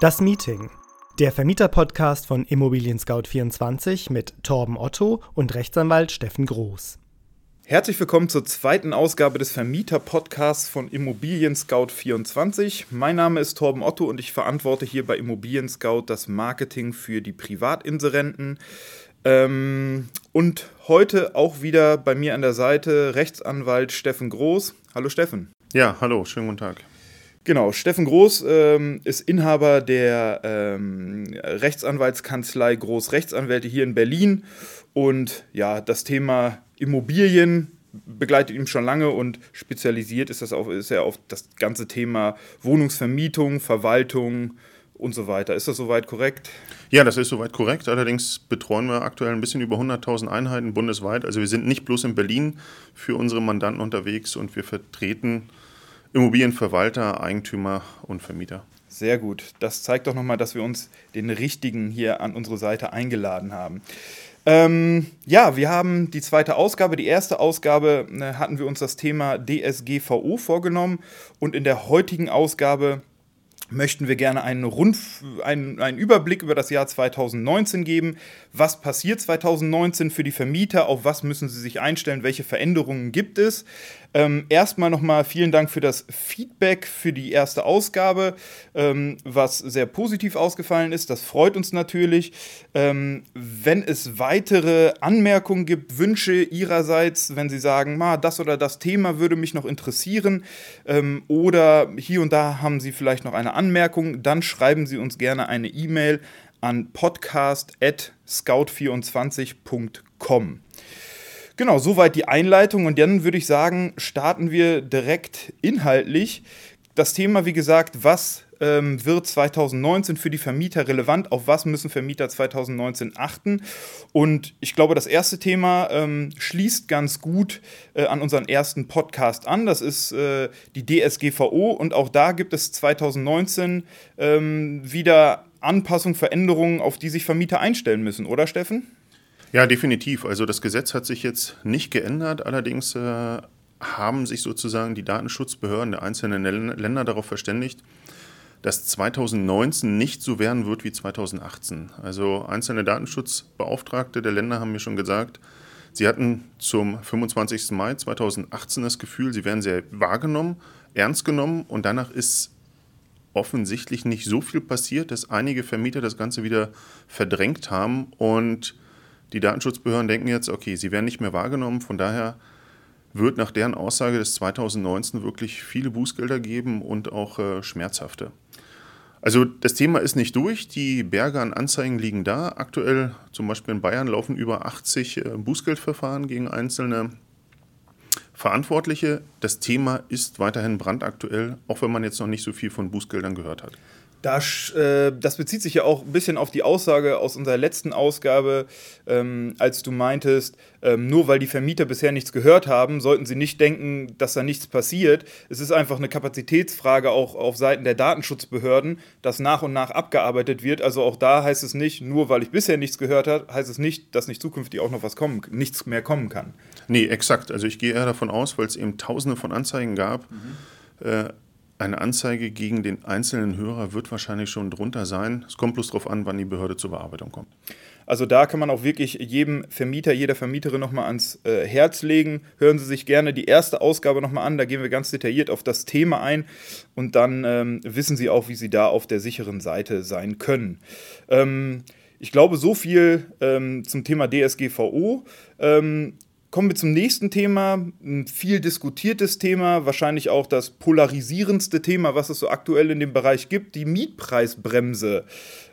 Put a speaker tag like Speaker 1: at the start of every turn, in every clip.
Speaker 1: Das Meeting. Der Vermieter-Podcast von Immobilien Scout 24 mit Torben Otto und Rechtsanwalt Steffen Groß.
Speaker 2: Herzlich willkommen zur zweiten Ausgabe des Vermieter-Podcasts von Immobilien Scout 24. Mein Name ist Torben Otto und ich verantworte hier bei Immobilien Scout das Marketing für die Privatinserenten. Ähm, und heute auch wieder bei mir an der Seite Rechtsanwalt Steffen Groß. Hallo Steffen.
Speaker 3: Ja, hallo, schönen guten Tag.
Speaker 2: Genau, Steffen Groß ähm, ist Inhaber der ähm, Rechtsanwaltskanzlei Groß Rechtsanwälte hier in Berlin. Und ja, das Thema Immobilien begleitet ihn schon lange und spezialisiert ist, das auf, ist er auf das ganze Thema Wohnungsvermietung, Verwaltung und so weiter. Ist das soweit korrekt?
Speaker 3: Ja, das ist soweit korrekt. Allerdings betreuen wir aktuell ein bisschen über 100.000 Einheiten bundesweit. Also wir sind nicht bloß in Berlin für unsere Mandanten unterwegs und wir vertreten Immobilienverwalter, Eigentümer und Vermieter.
Speaker 2: Sehr gut. Das zeigt doch nochmal, dass wir uns den richtigen hier an unsere Seite eingeladen haben. Ähm, ja, wir haben die zweite Ausgabe. Die erste Ausgabe äh, hatten wir uns das Thema DSGVO vorgenommen und in der heutigen Ausgabe möchten wir gerne einen, Rund, einen, einen Überblick über das Jahr 2019 geben. Was passiert 2019 für die Vermieter? Auf was müssen sie sich einstellen? Welche Veränderungen gibt es? Ähm, erstmal nochmal vielen Dank für das Feedback für die erste Ausgabe, ähm, was sehr positiv ausgefallen ist. Das freut uns natürlich. Ähm, wenn es weitere Anmerkungen gibt, Wünsche Ihrerseits, wenn Sie sagen, Ma, das oder das Thema würde mich noch interessieren ähm, oder hier und da haben Sie vielleicht noch eine Anmerkung, dann schreiben Sie uns gerne eine E-Mail an podcast.scout24.com. Genau, soweit die Einleitung und dann würde ich sagen, starten wir direkt inhaltlich. Das Thema, wie gesagt, was ähm, wird 2019 für die Vermieter relevant? Auf was müssen Vermieter 2019 achten? Und ich glaube, das erste Thema ähm, schließt ganz gut äh, an unseren ersten Podcast an. Das ist äh, die DSGVO und auch da gibt es 2019 ähm, wieder Anpassungen, Veränderungen, auf die sich Vermieter einstellen müssen, oder Steffen?
Speaker 3: Ja, definitiv. Also das Gesetz hat sich jetzt nicht geändert. Allerdings äh, haben sich sozusagen die Datenschutzbehörden der einzelnen Länder darauf verständigt, dass 2019 nicht so werden wird wie 2018. Also einzelne Datenschutzbeauftragte der Länder haben mir schon gesagt, sie hatten zum 25. Mai 2018 das Gefühl, sie werden sehr wahrgenommen, ernst genommen und danach ist offensichtlich nicht so viel passiert, dass einige Vermieter das Ganze wieder verdrängt haben und die Datenschutzbehörden denken jetzt, okay, sie werden nicht mehr wahrgenommen, von daher wird nach deren Aussage des 2019 wirklich viele Bußgelder geben und auch äh, schmerzhafte. Also das Thema ist nicht durch, die Berge an Anzeigen liegen da. Aktuell zum Beispiel in Bayern laufen über 80 äh, Bußgeldverfahren gegen einzelne Verantwortliche. Das Thema ist weiterhin brandaktuell, auch wenn man jetzt noch nicht so viel von Bußgeldern gehört hat.
Speaker 2: Das, äh, das, bezieht sich ja auch ein bisschen auf die Aussage aus unserer letzten Ausgabe, ähm, als du meintest, ähm, nur weil die Vermieter bisher nichts gehört haben, sollten sie nicht denken, dass da nichts passiert. Es ist einfach eine Kapazitätsfrage auch auf Seiten der Datenschutzbehörden, dass nach und nach abgearbeitet wird. Also auch da heißt es nicht, nur weil ich bisher nichts gehört habe, heißt es nicht, dass nicht zukünftig auch noch was kommen, nichts mehr kommen kann.
Speaker 3: Nee, exakt. Also ich gehe eher davon aus, weil es eben tausende von Anzeigen gab. Mhm. Äh, eine Anzeige gegen den einzelnen Hörer wird wahrscheinlich schon drunter sein. Es kommt bloß darauf an, wann die Behörde zur Bearbeitung kommt.
Speaker 2: Also da kann man auch wirklich jedem Vermieter, jeder Vermieterin nochmal ans äh, Herz legen. Hören Sie sich gerne die erste Ausgabe nochmal an. Da gehen wir ganz detailliert auf das Thema ein und dann ähm, wissen Sie auch, wie Sie da auf der sicheren Seite sein können. Ähm, ich glaube, so viel ähm, zum Thema DSGVO. Ähm, Kommen wir zum nächsten Thema, ein viel diskutiertes Thema, wahrscheinlich auch das polarisierendste Thema, was es so aktuell in dem Bereich gibt, die Mietpreisbremse.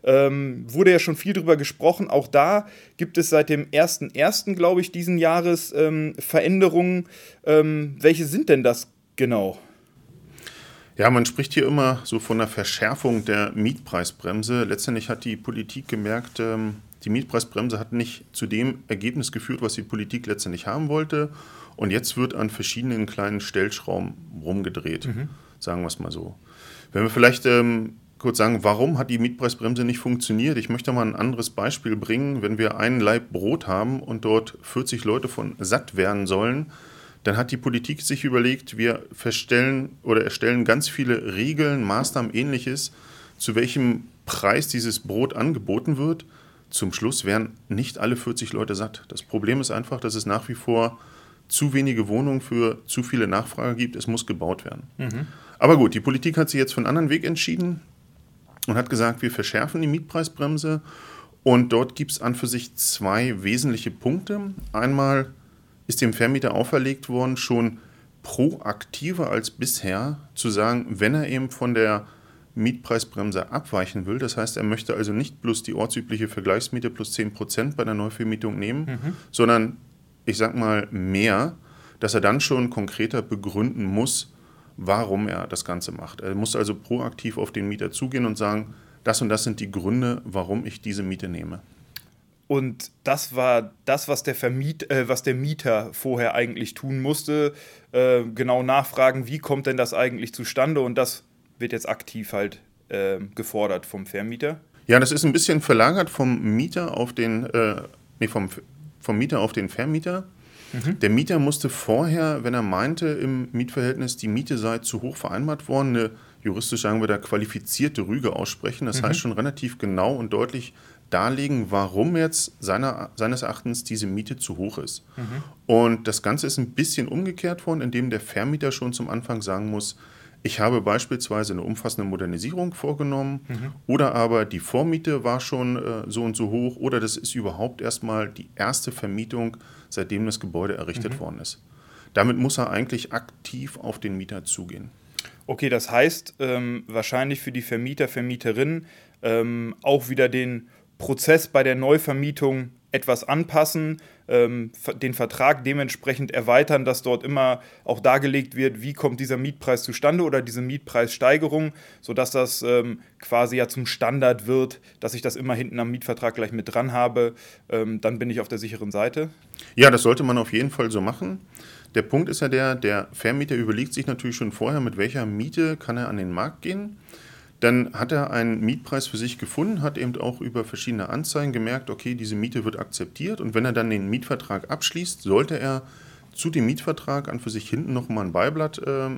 Speaker 2: Ähm, wurde ja schon viel drüber gesprochen. Auch da gibt es seit dem 1.1., glaube ich, diesen Jahres ähm, Veränderungen. Ähm, welche sind denn das genau?
Speaker 3: Ja, man spricht hier immer so von einer Verschärfung der Mietpreisbremse. Letztendlich hat die Politik gemerkt, ähm, die Mietpreisbremse hat nicht zu dem Ergebnis geführt, was die Politik letztendlich haben wollte. Und jetzt wird an verschiedenen kleinen Stellschrauben rumgedreht, mhm. sagen wir es mal so. Wenn wir vielleicht ähm, kurz sagen, warum hat die Mietpreisbremse nicht funktioniert? Ich möchte mal ein anderes Beispiel bringen. Wenn wir einen Leib Brot haben und dort 40 Leute von satt werden sollen, dann hat die Politik sich überlegt, wir verstellen oder erstellen ganz viele Regeln, Maßnahmen, ähnliches, zu welchem Preis dieses Brot angeboten wird, zum Schluss wären nicht alle 40 Leute satt. Das Problem ist einfach, dass es nach wie vor zu wenige Wohnungen für zu viele Nachfrage gibt. Es muss gebaut werden. Mhm. Aber gut, die Politik hat sich jetzt für einen anderen Weg entschieden und hat gesagt, wir verschärfen die Mietpreisbremse. Und dort gibt es an für sich zwei wesentliche Punkte. Einmal ist dem Vermieter auferlegt worden, schon proaktiver als bisher zu sagen, wenn er eben von der Mietpreisbremse abweichen will. Das heißt, er möchte also nicht bloß die ortsübliche Vergleichsmiete plus 10% bei der Neuvermietung nehmen, mhm. sondern ich sag mal mehr, dass er dann schon konkreter begründen muss, warum er das Ganze macht. Er muss also proaktiv auf den Mieter zugehen und sagen, das und das sind die Gründe, warum ich diese Miete nehme.
Speaker 2: Und das war das, was der, Vermiet, äh, was der Mieter vorher eigentlich tun musste. Äh, genau nachfragen, wie kommt denn das eigentlich zustande? Und das wird jetzt aktiv halt äh, gefordert vom Vermieter.
Speaker 3: Ja, das ist ein bisschen verlagert vom Mieter auf den, äh, nee, vom, vom Mieter auf den Vermieter. Mhm. Der Mieter musste vorher, wenn er meinte, im Mietverhältnis, die Miete sei zu hoch vereinbart worden, eine juristisch sagen wir da qualifizierte Rüge aussprechen. Das mhm. heißt schon relativ genau und deutlich darlegen, warum jetzt seiner, seines Erachtens diese Miete zu hoch ist. Mhm. Und das Ganze ist ein bisschen umgekehrt worden, indem der Vermieter schon zum Anfang sagen muss, ich habe beispielsweise eine umfassende Modernisierung vorgenommen mhm. oder aber die Vormiete war schon äh, so und so hoch oder das ist überhaupt erstmal die erste Vermietung, seitdem das Gebäude errichtet mhm. worden ist. Damit muss er eigentlich aktiv auf den Mieter zugehen.
Speaker 2: Okay, das heißt ähm, wahrscheinlich für die Vermieter, Vermieterinnen ähm, auch wieder den Prozess bei der Neuvermietung etwas anpassen, ähm, den Vertrag dementsprechend erweitern, dass dort immer auch dargelegt wird, wie kommt dieser Mietpreis zustande oder diese Mietpreissteigerung, sodass das ähm, quasi ja zum Standard wird, dass ich das immer hinten am Mietvertrag gleich mit dran habe. Ähm, dann bin ich auf der sicheren Seite.
Speaker 3: Ja, das sollte man auf jeden Fall so machen. Der Punkt ist ja der, der Vermieter überlegt sich natürlich schon vorher, mit welcher Miete kann er an den Markt gehen. Dann hat er einen Mietpreis für sich gefunden, hat eben auch über verschiedene Anzeigen gemerkt, okay, diese Miete wird akzeptiert. Und wenn er dann den Mietvertrag abschließt, sollte er zu dem Mietvertrag an für sich hinten nochmal ein Beiblatt äh,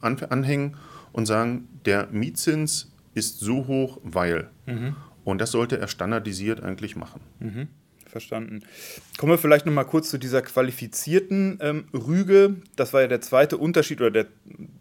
Speaker 3: anhängen und sagen, der Mietzins ist so hoch, weil. Mhm. Und das sollte er standardisiert eigentlich machen.
Speaker 2: Mhm verstanden. Kommen wir vielleicht noch mal kurz zu dieser qualifizierten ähm, Rüge. Das war ja der zweite Unterschied oder der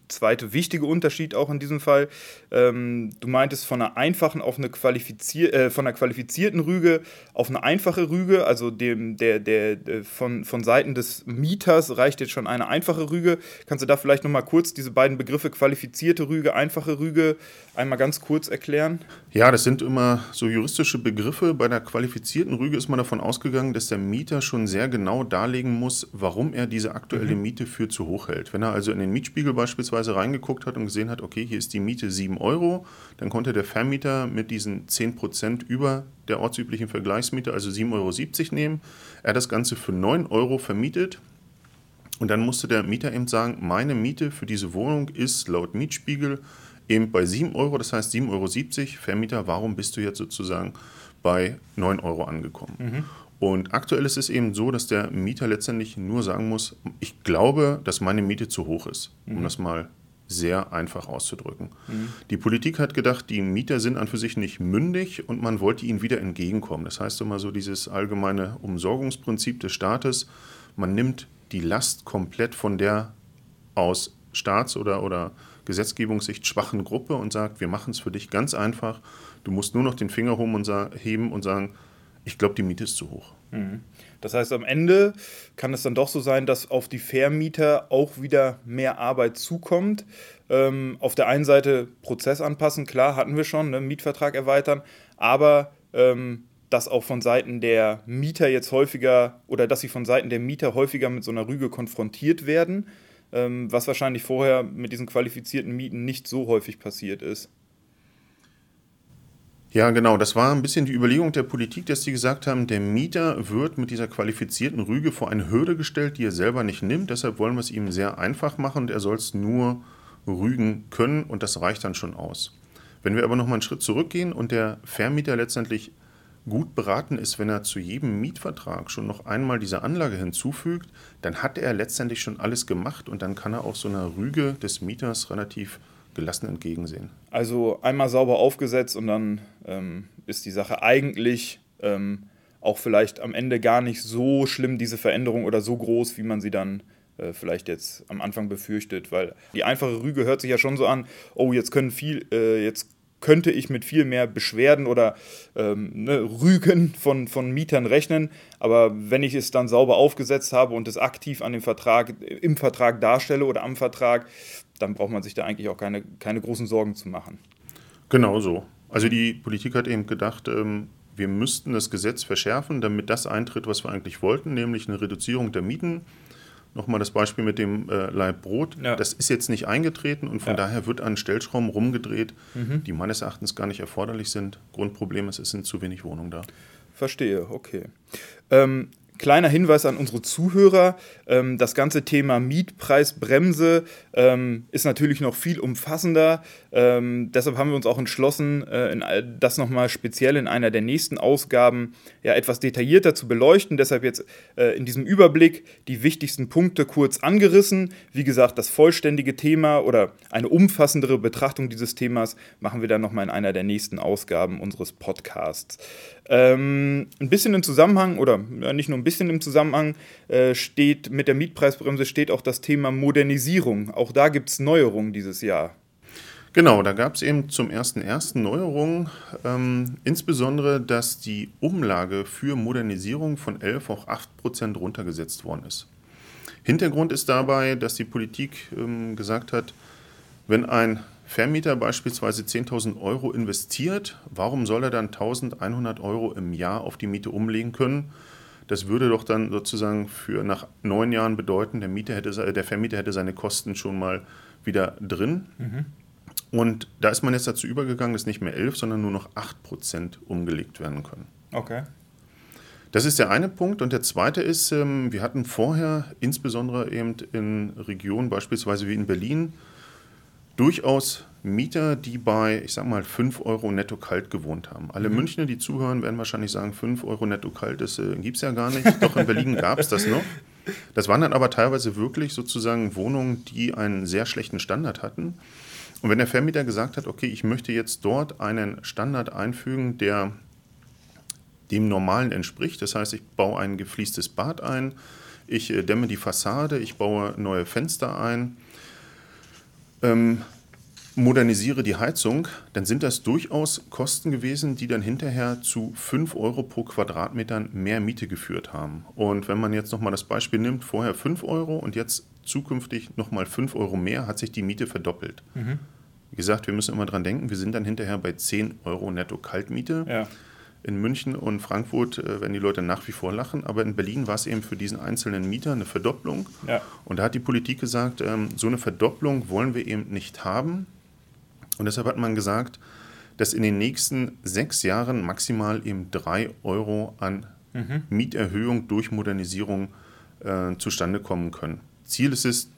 Speaker 2: zweite wichtige Unterschied auch in diesem Fall. Ähm, du meintest von einer einfachen auf eine qualifizier äh, von einer qualifizierten Rüge auf eine einfache Rüge, also dem, der, der, der, von, von Seiten des Mieters reicht jetzt schon eine einfache Rüge. Kannst du da vielleicht noch mal kurz diese beiden Begriffe qualifizierte Rüge, einfache Rüge einmal ganz kurz erklären?
Speaker 3: Ja, das sind immer so juristische Begriffe. Bei der qualifizierten Rüge ist man davon ausgegangen, dass der Mieter schon sehr genau darlegen muss, warum er diese aktuelle mhm. Miete für zu hoch hält. Wenn er also in den Mietspiegel beispielsweise reingeguckt hat und gesehen hat, okay, hier ist die Miete 7 Euro, dann konnte der Vermieter mit diesen 10 Prozent über der ortsüblichen Vergleichsmiete, also 7,70 Euro nehmen. Er hat das Ganze für 9 Euro vermietet. Und dann musste der Mieter eben sagen, meine Miete für diese Wohnung ist laut Mietspiegel eben bei 7 Euro, das heißt 7,70 Euro. Vermieter, warum bist du jetzt sozusagen bei 9 Euro angekommen? Mhm. Und aktuell ist es eben so, dass der Mieter letztendlich nur sagen muss, ich glaube, dass meine Miete zu hoch ist, um mhm. das mal sehr einfach auszudrücken. Mhm. Die Politik hat gedacht, die Mieter sind an für sich nicht mündig und man wollte ihnen wieder entgegenkommen. Das heißt immer so dieses allgemeine Umsorgungsprinzip des Staates, man nimmt die Last komplett von der aus Staats- oder, oder Gesetzgebungssicht schwachen Gruppe und sagt, wir machen es für dich ganz einfach. Du musst nur noch den Finger heben und sagen, ich glaube, die Miete ist zu hoch. Mhm.
Speaker 2: Das heißt, am Ende kann es dann doch so sein, dass auf die Vermieter auch wieder mehr Arbeit zukommt. Ähm, auf der einen Seite Prozess anpassen, klar, hatten wir schon, ne, Mietvertrag erweitern, aber ähm, dass auch von Seiten der Mieter jetzt häufiger oder dass sie von Seiten der Mieter häufiger mit so einer Rüge konfrontiert werden, ähm, was wahrscheinlich vorher mit diesen qualifizierten Mieten nicht so häufig passiert ist.
Speaker 3: Ja, genau. Das war ein bisschen die Überlegung der Politik, dass sie gesagt haben, der Mieter wird mit dieser qualifizierten Rüge vor eine Hürde gestellt, die er selber nicht nimmt. Deshalb wollen wir es ihm sehr einfach machen und er soll es nur rügen können und das reicht dann schon aus. Wenn wir aber nochmal einen Schritt zurückgehen und der Vermieter letztendlich gut beraten ist, wenn er zu jedem Mietvertrag schon noch einmal diese Anlage hinzufügt, dann hat er letztendlich schon alles gemacht und dann kann er auch so einer Rüge des Mieters relativ gelassen entgegensehen.
Speaker 2: Also einmal sauber aufgesetzt und dann ähm, ist die Sache eigentlich ähm, auch vielleicht am Ende gar nicht so schlimm, diese Veränderung oder so groß, wie man sie dann äh, vielleicht jetzt am Anfang befürchtet. Weil die einfache Rüge hört sich ja schon so an, oh, jetzt können viel, äh, jetzt könnte ich mit viel mehr Beschwerden oder ähm, ne, Rügen von, von Mietern rechnen. Aber wenn ich es dann sauber aufgesetzt habe und es aktiv an dem Vertrag, im Vertrag darstelle oder am Vertrag, dann braucht man sich da eigentlich auch keine, keine großen Sorgen zu machen.
Speaker 3: Genau so. Also die Politik hat eben gedacht, ähm, wir müssten das Gesetz verschärfen, damit das eintritt, was wir eigentlich wollten, nämlich eine Reduzierung der Mieten Nochmal das Beispiel mit dem äh, Leib Brot. Ja. Das ist jetzt nicht eingetreten und von ja. daher wird an Stellschrauben rumgedreht, mhm. die meines Erachtens gar nicht erforderlich sind. Grundproblem ist, es sind zu wenig Wohnungen da.
Speaker 2: Verstehe, okay. Ähm, Kleiner Hinweis an unsere Zuhörer, ähm, das ganze Thema Mietpreisbremse ähm, ist natürlich noch viel umfassender. Ähm, deshalb haben wir uns auch entschlossen, äh, das nochmal speziell in einer der nächsten Ausgaben ja, etwas detaillierter zu beleuchten. Deshalb jetzt äh, in diesem Überblick die wichtigsten Punkte kurz angerissen. Wie gesagt, das vollständige Thema oder eine umfassendere Betrachtung dieses Themas machen wir dann nochmal in einer der nächsten Ausgaben unseres Podcasts. Ein bisschen im Zusammenhang, oder nicht nur ein bisschen im Zusammenhang, äh, steht mit der Mietpreisbremse steht auch das Thema Modernisierung. Auch da gibt es Neuerungen dieses Jahr.
Speaker 3: Genau, da gab es eben zum ersten ersten Neuerungen, ähm, insbesondere, dass die Umlage für Modernisierung von 11 auf 8 Prozent runtergesetzt worden ist. Hintergrund ist dabei, dass die Politik ähm, gesagt hat, wenn ein Vermieter beispielsweise 10.000 Euro investiert, warum soll er dann 1.100 Euro im Jahr auf die Miete umlegen können? Das würde doch dann sozusagen für nach neun Jahren bedeuten, der, Mieter hätte, der Vermieter hätte seine Kosten schon mal wieder drin. Mhm. Und da ist man jetzt dazu übergegangen, dass nicht mehr 11, sondern nur noch 8 Prozent umgelegt werden können.
Speaker 2: Okay.
Speaker 3: Das ist der eine Punkt. Und der zweite ist, ähm, wir hatten vorher insbesondere eben in Regionen, beispielsweise wie in Berlin, durchaus Mieter, die bei, ich sag mal, 5 Euro netto kalt gewohnt haben. Alle mhm. Münchner, die zuhören, werden wahrscheinlich sagen, 5 Euro netto kalt, das äh, gibt es ja gar nicht. Doch in Berlin gab es das noch. Das waren dann aber teilweise wirklich sozusagen Wohnungen, die einen sehr schlechten Standard hatten. Und wenn der Vermieter gesagt hat, okay, ich möchte jetzt dort einen Standard einfügen, der dem Normalen entspricht, das heißt, ich baue ein gefliestes Bad ein, ich äh, dämme die Fassade, ich baue neue Fenster ein, ähm, modernisiere die Heizung, dann sind das durchaus Kosten gewesen, die dann hinterher zu 5 Euro pro Quadratmeter mehr Miete geführt haben. Und wenn man jetzt nochmal das Beispiel nimmt, vorher 5 Euro und jetzt zukünftig nochmal 5 Euro mehr, hat sich die Miete verdoppelt. Mhm. Wie gesagt, wir müssen immer dran denken, wir sind dann hinterher bei 10 Euro netto Kaltmiete. Ja. In München und Frankfurt äh, werden die Leute nach wie vor lachen, aber in Berlin war es eben für diesen einzelnen Mieter eine Verdopplung. Ja. Und da hat die Politik gesagt, ähm, so eine Verdopplung wollen wir eben nicht haben. Und deshalb hat man gesagt, dass in den nächsten sechs Jahren maximal eben drei Euro an mhm. Mieterhöhung durch Modernisierung äh, zustande kommen können. Ziel ist es,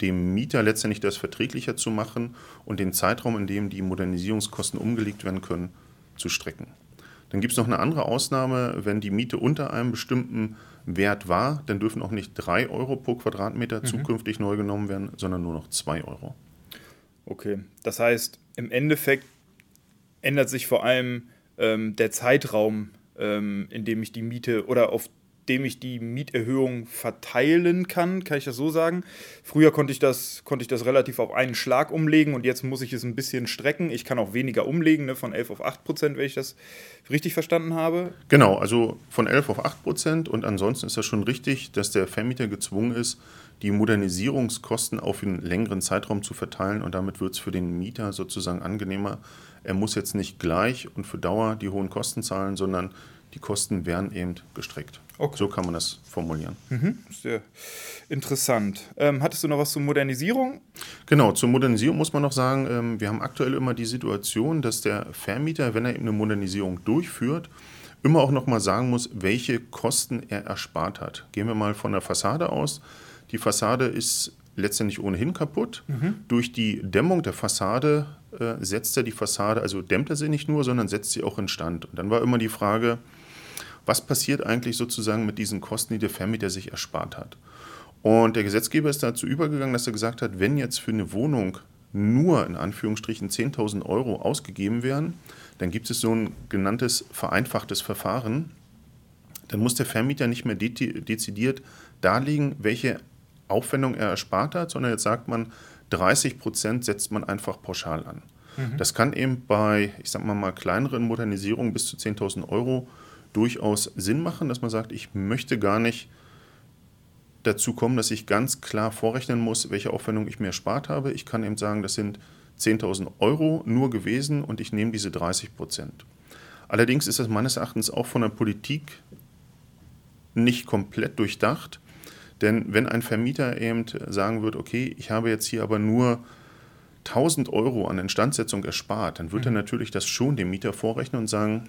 Speaker 3: dem Mieter letztendlich das verträglicher zu machen und den Zeitraum, in dem die Modernisierungskosten umgelegt werden können, zu strecken. Dann gibt es noch eine andere Ausnahme, wenn die Miete unter einem bestimmten Wert war, dann dürfen auch nicht 3 Euro pro Quadratmeter mhm. zukünftig neu genommen werden, sondern nur noch 2 Euro.
Speaker 2: Okay, das heißt, im Endeffekt ändert sich vor allem ähm, der Zeitraum, ähm, in dem ich die Miete oder auf dem ich die Mieterhöhung verteilen kann, kann ich das so sagen. Früher konnte ich das, konnte ich das relativ auf einen Schlag umlegen und jetzt muss ich es ein bisschen strecken. Ich kann auch weniger umlegen, ne, von 11 auf 8 Prozent, wenn ich das richtig verstanden habe.
Speaker 3: Genau, also von 11 auf 8 Prozent und ansonsten ist das schon richtig, dass der Vermieter gezwungen ist, die Modernisierungskosten auf einen längeren Zeitraum zu verteilen und damit wird es für den Mieter sozusagen angenehmer. Er muss jetzt nicht gleich und für Dauer die hohen Kosten zahlen, sondern die Kosten werden eben gestreckt. Okay. So kann man das formulieren.
Speaker 2: Mhm, sehr interessant. Ähm, hattest du noch was zur Modernisierung?
Speaker 3: Genau, zur Modernisierung muss man noch sagen, ähm, wir haben aktuell immer die Situation, dass der Vermieter, wenn er eben eine Modernisierung durchführt, immer auch noch mal sagen muss, welche Kosten er erspart hat. Gehen wir mal von der Fassade aus. Die Fassade ist letztendlich ohnehin kaputt. Mhm. Durch die Dämmung der Fassade äh, setzt er die Fassade, also dämmt er sie nicht nur, sondern setzt sie auch in Stand. Und dann war immer die Frage, was passiert eigentlich sozusagen mit diesen Kosten, die der Vermieter sich erspart hat. Und der Gesetzgeber ist dazu übergegangen, dass er gesagt hat, wenn jetzt für eine Wohnung nur in Anführungsstrichen 10.000 Euro ausgegeben werden, dann gibt es so ein genanntes vereinfachtes Verfahren. Dann muss der Vermieter nicht mehr de dezidiert darlegen, welche Aufwendung er erspart hat, sondern jetzt sagt man, 30 Prozent setzt man einfach pauschal an. Mhm. Das kann eben bei, ich sag mal, mal kleineren Modernisierungen bis zu 10.000 Euro durchaus Sinn machen, dass man sagt, ich möchte gar nicht dazu kommen, dass ich ganz klar vorrechnen muss, welche Aufwendung ich mir erspart habe. Ich kann eben sagen, das sind 10.000 Euro nur gewesen und ich nehme diese 30 Prozent. Allerdings ist das meines Erachtens auch von der Politik nicht komplett durchdacht. Denn wenn ein Vermieter eben sagen wird, okay, ich habe jetzt hier aber nur 1000 Euro an Instandsetzung erspart, dann wird mhm. er natürlich das schon dem Mieter vorrechnen und sagen,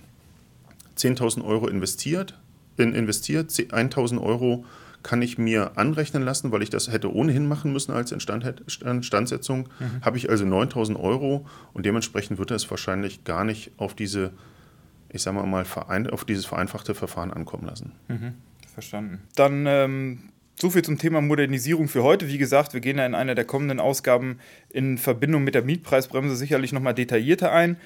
Speaker 3: 10.000 Euro investiert, in investiert, 1.000 Euro kann ich mir anrechnen lassen, weil ich das hätte ohnehin machen müssen als Instandsetzung. Mhm. Habe ich also 9000 Euro und dementsprechend wird es wahrscheinlich gar nicht auf diese, ich sage mal, auf dieses vereinfachte Verfahren ankommen lassen.
Speaker 2: Mhm. Verstanden. Dann ähm, so viel zum Thema Modernisierung für heute. Wie gesagt, wir gehen da in einer der kommenden Ausgaben in Verbindung mit der Mietpreisbremse sicherlich nochmal detaillierter ein.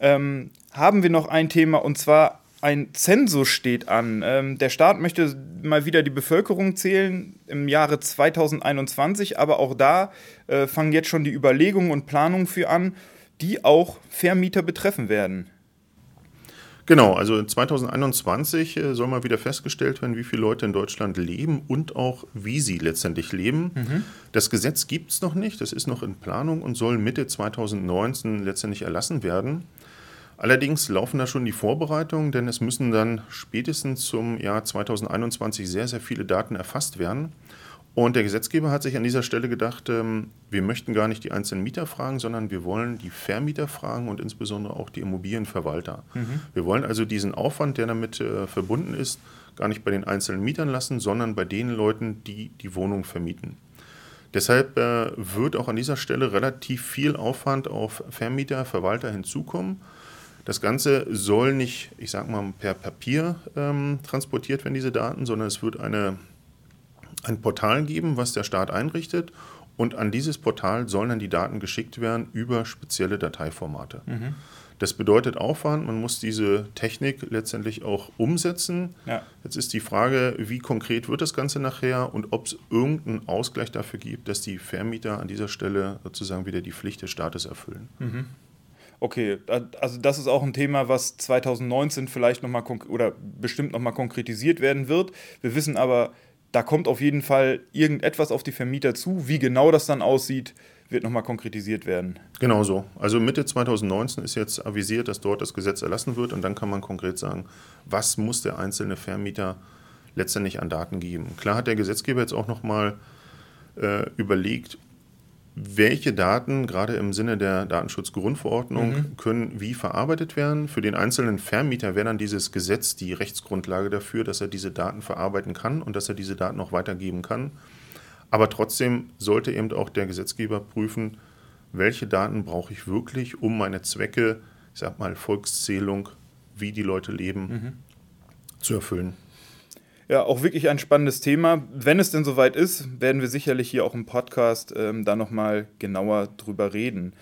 Speaker 2: Ähm, haben wir noch ein Thema und zwar ein Zensus steht an. Ähm, der Staat möchte mal wieder die Bevölkerung zählen im Jahre 2021, aber auch da äh, fangen jetzt schon die Überlegungen und Planungen für an, die auch Vermieter betreffen werden.
Speaker 3: Genau, also 2021 äh, soll mal wieder festgestellt werden, wie viele Leute in Deutschland leben und auch wie sie letztendlich leben. Mhm. Das Gesetz gibt es noch nicht, das ist noch in Planung und soll Mitte 2019 letztendlich erlassen werden. Allerdings laufen da schon die Vorbereitungen, denn es müssen dann spätestens zum Jahr 2021 sehr, sehr viele Daten erfasst werden. Und der Gesetzgeber hat sich an dieser Stelle gedacht, ähm, wir möchten gar nicht die einzelnen Mieter fragen, sondern wir wollen die Vermieter fragen und insbesondere auch die Immobilienverwalter. Mhm. Wir wollen also diesen Aufwand, der damit äh, verbunden ist, gar nicht bei den einzelnen Mietern lassen, sondern bei den Leuten, die die Wohnung vermieten. Deshalb äh, wird auch an dieser Stelle relativ viel Aufwand auf Vermieter, Verwalter hinzukommen. Das Ganze soll nicht, ich sage mal, per Papier ähm, transportiert werden, diese Daten, sondern es wird eine, ein Portal geben, was der Staat einrichtet. Und an dieses Portal sollen dann die Daten geschickt werden über spezielle Dateiformate. Mhm. Das bedeutet Aufwand, man muss diese Technik letztendlich auch umsetzen. Ja. Jetzt ist die Frage, wie konkret wird das Ganze nachher und ob es irgendeinen Ausgleich dafür gibt, dass die Vermieter an dieser Stelle sozusagen wieder die Pflicht des Staates erfüllen. Mhm.
Speaker 2: Okay, also das ist auch ein Thema, was 2019 vielleicht nochmal oder bestimmt nochmal konkretisiert werden wird. Wir wissen aber, da kommt auf jeden Fall irgendetwas auf die Vermieter zu. Wie genau das dann aussieht, wird nochmal konkretisiert werden.
Speaker 3: Genau so. Also Mitte 2019 ist jetzt avisiert, dass dort das Gesetz erlassen wird und dann kann man konkret sagen, was muss der einzelne Vermieter letztendlich an Daten geben. Klar hat der Gesetzgeber jetzt auch nochmal äh, überlegt, welche Daten, gerade im Sinne der Datenschutzgrundverordnung, mhm. können wie verarbeitet werden. Für den einzelnen Vermieter wäre dann dieses Gesetz die Rechtsgrundlage dafür, dass er diese Daten verarbeiten kann und dass er diese Daten auch weitergeben kann. Aber trotzdem sollte eben auch der Gesetzgeber prüfen, welche Daten brauche ich wirklich, um meine Zwecke, ich sag mal Volkszählung, wie die Leute leben, mhm. zu erfüllen.
Speaker 2: Ja, auch wirklich ein spannendes Thema. Wenn es denn soweit ist, werden wir sicherlich hier auch im Podcast ähm, da nochmal genauer drüber reden.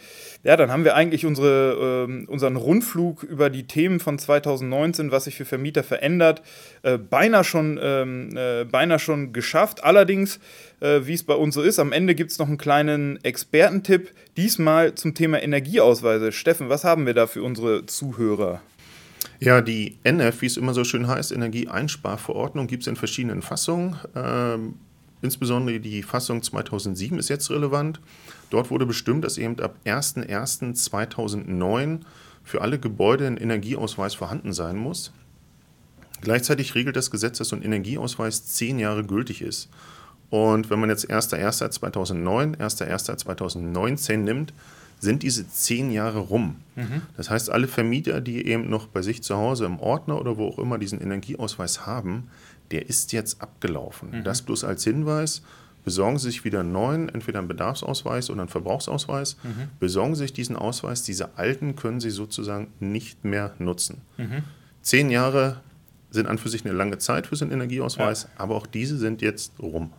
Speaker 2: Ja, dann haben wir eigentlich unsere, ähm, unseren Rundflug über die Themen von 2019, was sich für Vermieter verändert, äh, beinahe, schon, ähm, äh, beinahe schon geschafft. Allerdings, äh, wie es bei uns so ist, am Ende gibt es noch einen kleinen Expertentipp, diesmal zum Thema Energieausweise. Steffen, was haben wir da für unsere Zuhörer?
Speaker 3: Ja, die NF, wie es immer so schön heißt, Energieeinsparverordnung, gibt es in verschiedenen Fassungen. Ähm, insbesondere die Fassung 2007 ist jetzt relevant. Dort wurde bestimmt, dass eben ab 01.01.2009 für alle Gebäude ein Energieausweis vorhanden sein muss. Gleichzeitig regelt das Gesetz, dass so ein Energieausweis zehn Jahre gültig ist. Und wenn man jetzt 1.1.2009, 1.1.2019 nimmt, sind diese zehn Jahre rum. Mhm. Das heißt, alle Vermieter, die eben noch bei sich zu Hause im Ordner oder wo auch immer diesen Energieausweis haben, der ist jetzt abgelaufen. Mhm. Das bloß als Hinweis. Besorgen Sie sich wieder einen neuen, entweder einen Bedarfsausweis oder einen Verbrauchsausweis. Mhm. Besorgen Sie sich diesen Ausweis. Diese alten können Sie sozusagen nicht mehr nutzen. Mhm. Zehn Jahre sind an für sich eine lange Zeit für so einen Energieausweis, ja. aber auch diese sind jetzt rum.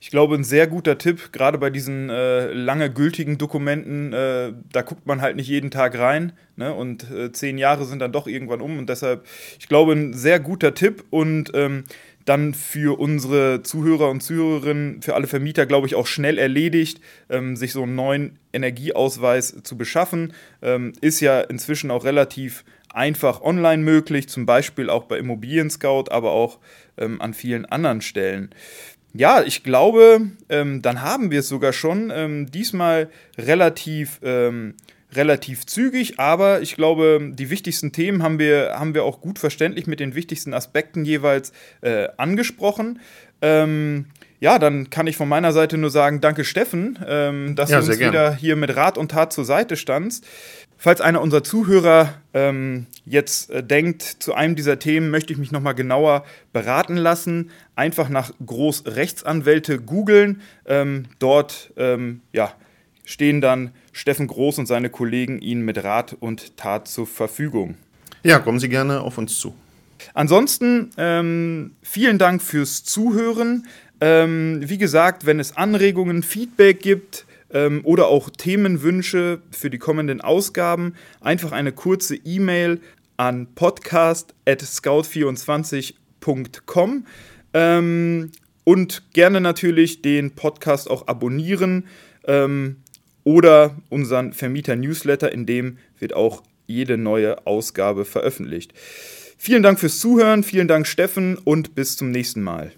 Speaker 2: Ich glaube, ein sehr guter Tipp, gerade bei diesen äh, lange gültigen Dokumenten, äh, da guckt man halt nicht jeden Tag rein. Ne? Und äh, zehn Jahre sind dann doch irgendwann um. Und deshalb, ich glaube, ein sehr guter Tipp. Und ähm, dann für unsere Zuhörer und Zuhörerinnen, für alle Vermieter, glaube ich, auch schnell erledigt, ähm, sich so einen neuen Energieausweis zu beschaffen. Ähm, ist ja inzwischen auch relativ einfach online möglich, zum Beispiel auch bei Immobilien Scout, aber auch ähm, an vielen anderen Stellen. Ja, ich glaube, ähm, dann haben wir es sogar schon. Ähm, diesmal relativ, ähm, relativ zügig, aber ich glaube, die wichtigsten Themen haben wir, haben wir auch gut verständlich mit den wichtigsten Aspekten jeweils äh, angesprochen. Ja, dann kann ich von meiner Seite nur sagen, danke Steffen, ähm, dass ja, du uns wieder hier mit Rat und Tat zur Seite standst. Falls einer unserer Zuhörer ähm, jetzt äh, denkt, zu einem dieser Themen möchte ich mich nochmal genauer beraten lassen, einfach nach Großrechtsanwälte googeln. Ähm, dort ähm, ja, stehen dann Steffen Groß und seine Kollegen Ihnen mit Rat und Tat zur Verfügung.
Speaker 3: Ja, kommen Sie gerne auf uns zu.
Speaker 2: Ansonsten ähm, vielen Dank fürs Zuhören. Ähm, wie gesagt, wenn es Anregungen, Feedback gibt, ähm, oder auch Themenwünsche für die kommenden Ausgaben, einfach eine kurze E-Mail an podcast.scout24.com ähm, und gerne natürlich den Podcast auch abonnieren ähm, oder unseren Vermieter-Newsletter, in dem wird auch jede neue Ausgabe veröffentlicht. Vielen Dank fürs Zuhören, vielen Dank Steffen und bis zum nächsten Mal.